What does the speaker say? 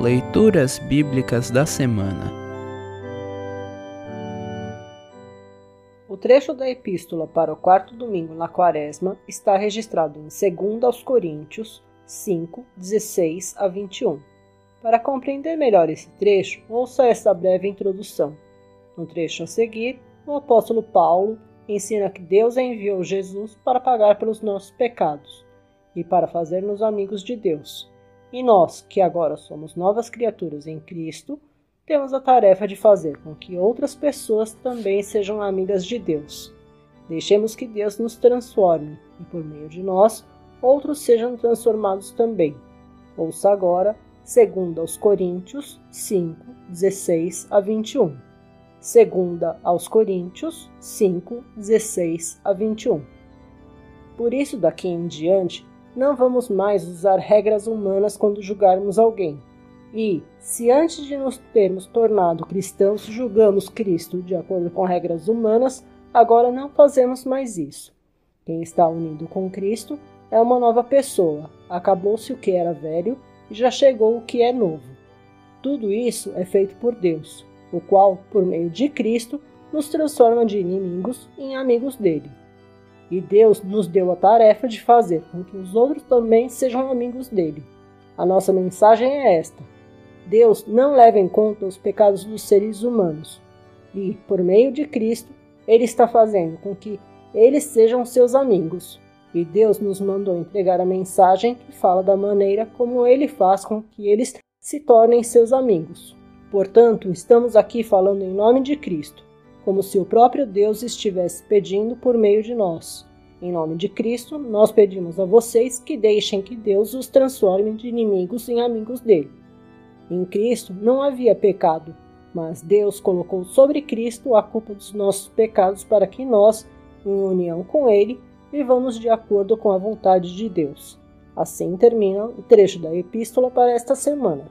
Leituras Bíblicas da Semana O trecho da epístola para o quarto domingo na quaresma está registrado em 2 aos Coríntios 5, 16 a 21. Para compreender melhor esse trecho, ouça esta breve introdução. No trecho a seguir, o apóstolo Paulo ensina que Deus enviou Jesus para pagar pelos nossos pecados e para fazer-nos amigos de Deus e nós, que agora somos novas criaturas em Cristo, temos a tarefa de fazer com que outras pessoas também sejam amigas de Deus. Deixemos que Deus nos transforme e, por meio de nós, outros sejam transformados também. Ouça agora, segunda aos Coríntios 5, 16 a 21. Segunda aos Coríntios 5, 16 a 21. Por isso, daqui em diante, não vamos mais usar regras humanas quando julgarmos alguém. E, se antes de nos termos tornado cristãos julgamos Cristo de acordo com regras humanas, agora não fazemos mais isso. Quem está unido com Cristo é uma nova pessoa. Acabou-se o que era velho e já chegou o que é novo. Tudo isso é feito por Deus, o qual, por meio de Cristo, nos transforma de inimigos em amigos dele. E Deus nos deu a tarefa de fazer com que os outros também sejam amigos dele. A nossa mensagem é esta: Deus não leva em conta os pecados dos seres humanos. E, por meio de Cristo, Ele está fazendo com que eles sejam seus amigos. E Deus nos mandou entregar a mensagem que fala da maneira como Ele faz com que eles se tornem seus amigos. Portanto, estamos aqui falando em nome de Cristo como se o próprio Deus estivesse pedindo por meio de nós. Em nome de Cristo, nós pedimos a vocês que deixem que Deus os transforme de inimigos em amigos dele. Em Cristo não havia pecado, mas Deus colocou sobre Cristo a culpa dos nossos pecados para que nós, em união com Ele, vivamos de acordo com a vontade de Deus. Assim termina o trecho da epístola para esta semana.